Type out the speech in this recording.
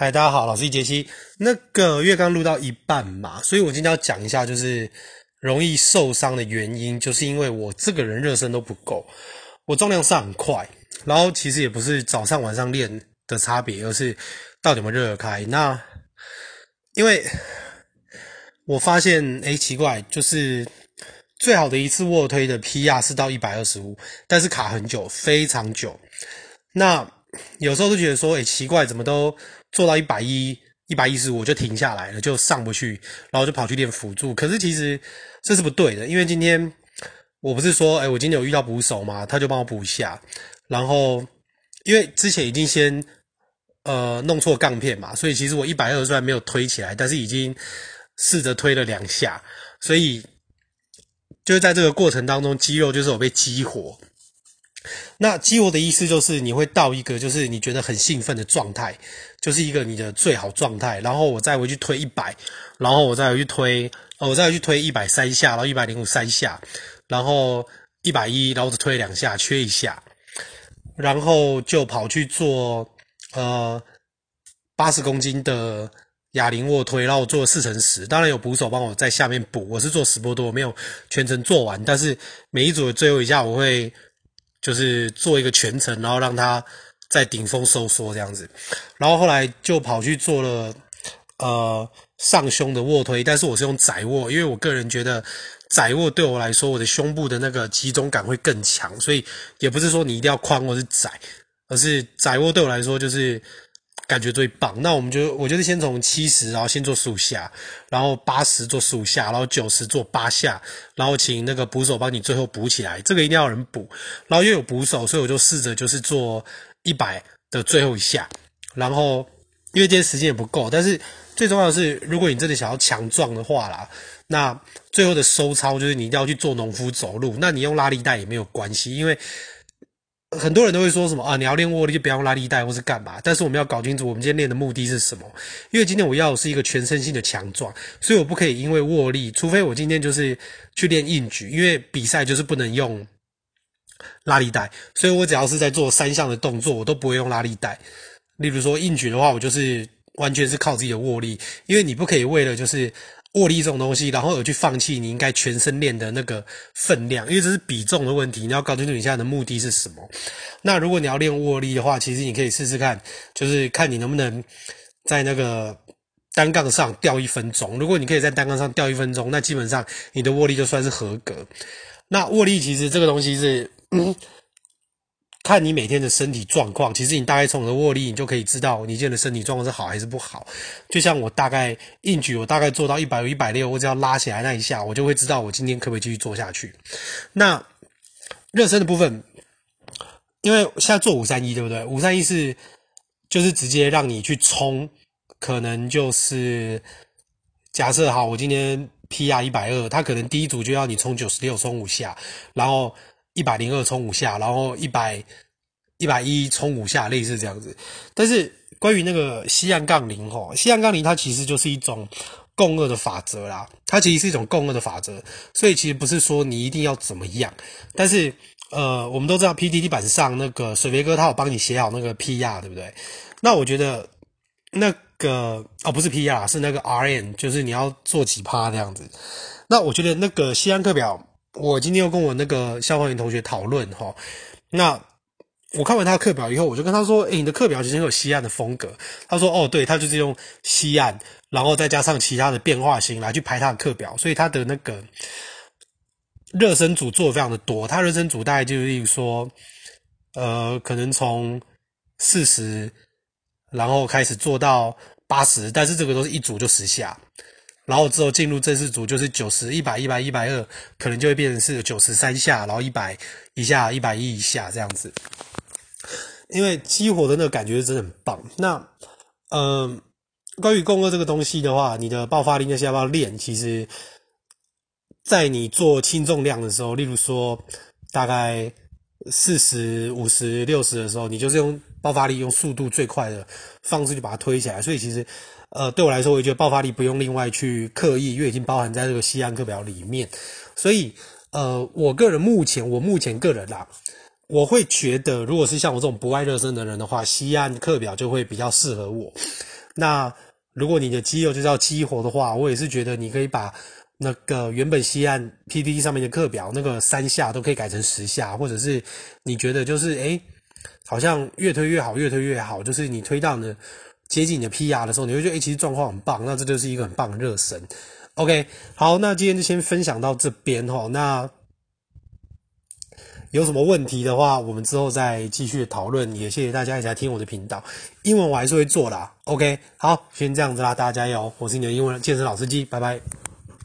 嗨，大家好，老师杰西。那个月刚录到一半嘛，所以我今天要讲一下，就是容易受伤的原因，就是因为我这个人热身都不够，我重量上很快，然后其实也不是早上晚上练的差别，而是到底有没有热开。那因为我发现，诶，奇怪，就是最好的一次卧推的 PR 是到一百二十五，但是卡很久，非常久。那有时候都觉得说，诶，奇怪，怎么都。做到一百一、一百一十五就停下来了，就上不去，然后就跑去练辅助。可是其实这是不对的，因为今天我不是说，哎，我今天有遇到捕手嘛，他就帮我补一下。然后因为之前已经先呃弄错杠片嘛，所以其实我一百二虽然没有推起来，但是已经试着推了两下，所以就是在这个过程当中，肌肉就是有被激活。那激活的意思就是你会到一个就是你觉得很兴奋的状态，就是一个你的最好状态。然后我再回去推一百，然后我再回去推，我再回去推一百三下，然后一百零五三下，然后一百一，然后只推两下，缺一下，然后就跑去做呃八十公斤的哑铃卧推，然后我做了四乘十，当然有捕手帮我在下面补，我是做十波多，我没有全程做完，但是每一组的最后一下我会。就是做一个全程，然后让它在顶峰收缩这样子，然后后来就跑去做了呃上胸的卧推，但是我是用窄卧，因为我个人觉得窄卧对我来说，我的胸部的那个集中感会更强，所以也不是说你一定要宽或是窄，而是窄卧对我来说就是。感觉最棒，那我们就我就是先从七十，然后先做十五下，然后八十做十五下，然后九十做八下，然后请那个捕手帮你最后补起来，这个一定要有人补。然后又有捕手，所以我就试着就是做一百的最后一下。然后因为今天时间也不够，但是最重要的是，如果你真的想要强壮的话啦，那最后的收操就是你一定要去做农夫走路。那你用拉力带也没有关系，因为。很多人都会说什么啊？你要练握力就不要用拉力带或是干嘛？但是我们要搞清楚，我们今天练的目的是什么？因为今天我要的是一个全身性的强壮，所以我不可以因为握力，除非我今天就是去练硬举，因为比赛就是不能用拉力带，所以我只要是在做三项的动作，我都不会用拉力带。例如说硬举的话，我就是完全是靠自己的握力，因为你不可以为了就是。握力这种东西，然后而去放弃你应该全身练的那个分量，因为这是比重的问题。你要搞清楚你现在的目的是什么。那如果你要练握力的话，其实你可以试试看，就是看你能不能在那个单杠上吊一分钟。如果你可以在单杠上吊一分钟，那基本上你的握力就算是合格。那握力其实这个东西是。看你每天的身体状况，其实你大概从你的握力，你就可以知道你现在的身体状况是好还是不好。就像我大概硬举，我大概做到一百五、一百六，我只要拉起来那一下，我就会知道我今天可不可以继续做下去。那热身的部分，因为现在做五三一，对不对？五三一是就是直接让你去冲，可能就是假设好，我今天 PR 一百二，他可能第一组就要你冲九十六，冲五下，然后。一百零二冲五下，然后一百一百一冲五下，类似这样子。但是关于那个西岸杠铃吼，西岸杠铃它其实就是一种共轭的法则啦，它其实是一种共轭的法则，所以其实不是说你一定要怎么样。但是呃，我们都知道 PDD 板上那个水飞哥他有帮你写好那个 PR，对不对？那我觉得那个哦不是 PR，是那个 R N，就是你要做几趴这样子。那我觉得那个西岸课表。我今天又跟我那个消防员同学讨论哈，那我看完他的课表以后，我就跟他说：“诶，你的课表其实很有西岸的风格。”他说：“哦，对，他就是用西岸，然后再加上其他的变化型来去排他的课表，所以他的那个热身组做的非常的多。他热身组大概就是说，呃，可能从四十，然后开始做到八十，但是这个都是一组就十下。”然后之后进入正式组就是九十、一百、一百、一百二，可能就会变成是九十三下，然后一百一下、一百一一下这样子。因为激活的那个感觉真的很棒。那，嗯、呃，关于共轭这个东西的话，你的爆发力那些要不要练？其实，在你做轻重量的时候，例如说大概四十五十六十的时候，你就是用爆发力，用速度最快的方式去把它推起来。所以其实。呃，对我来说，我觉得爆发力不用另外去刻意，因为已经包含在这个西岸课表里面。所以，呃，我个人目前，我目前个人啦，我会觉得，如果是像我这种不爱热身的人的话，西岸课表就会比较适合我。那如果你的肌肉就是要激活的话，我也是觉得你可以把那个原本西岸 PTT 上面的课表那个三下都可以改成十下，或者是你觉得就是诶好像越推越好，越推越好，就是你推到呢接近你的 PR 的时候，你会觉得诶其实状况很棒，那这就是一个很棒的热身。OK，好，那今天就先分享到这边齁。那有什么问题的话，我们之后再继续讨论。也谢谢大家一起来听我的频道，英文我还是会做啦。OK，好，先这样子啦，大家加油！我是你的英文健身老司机，拜拜。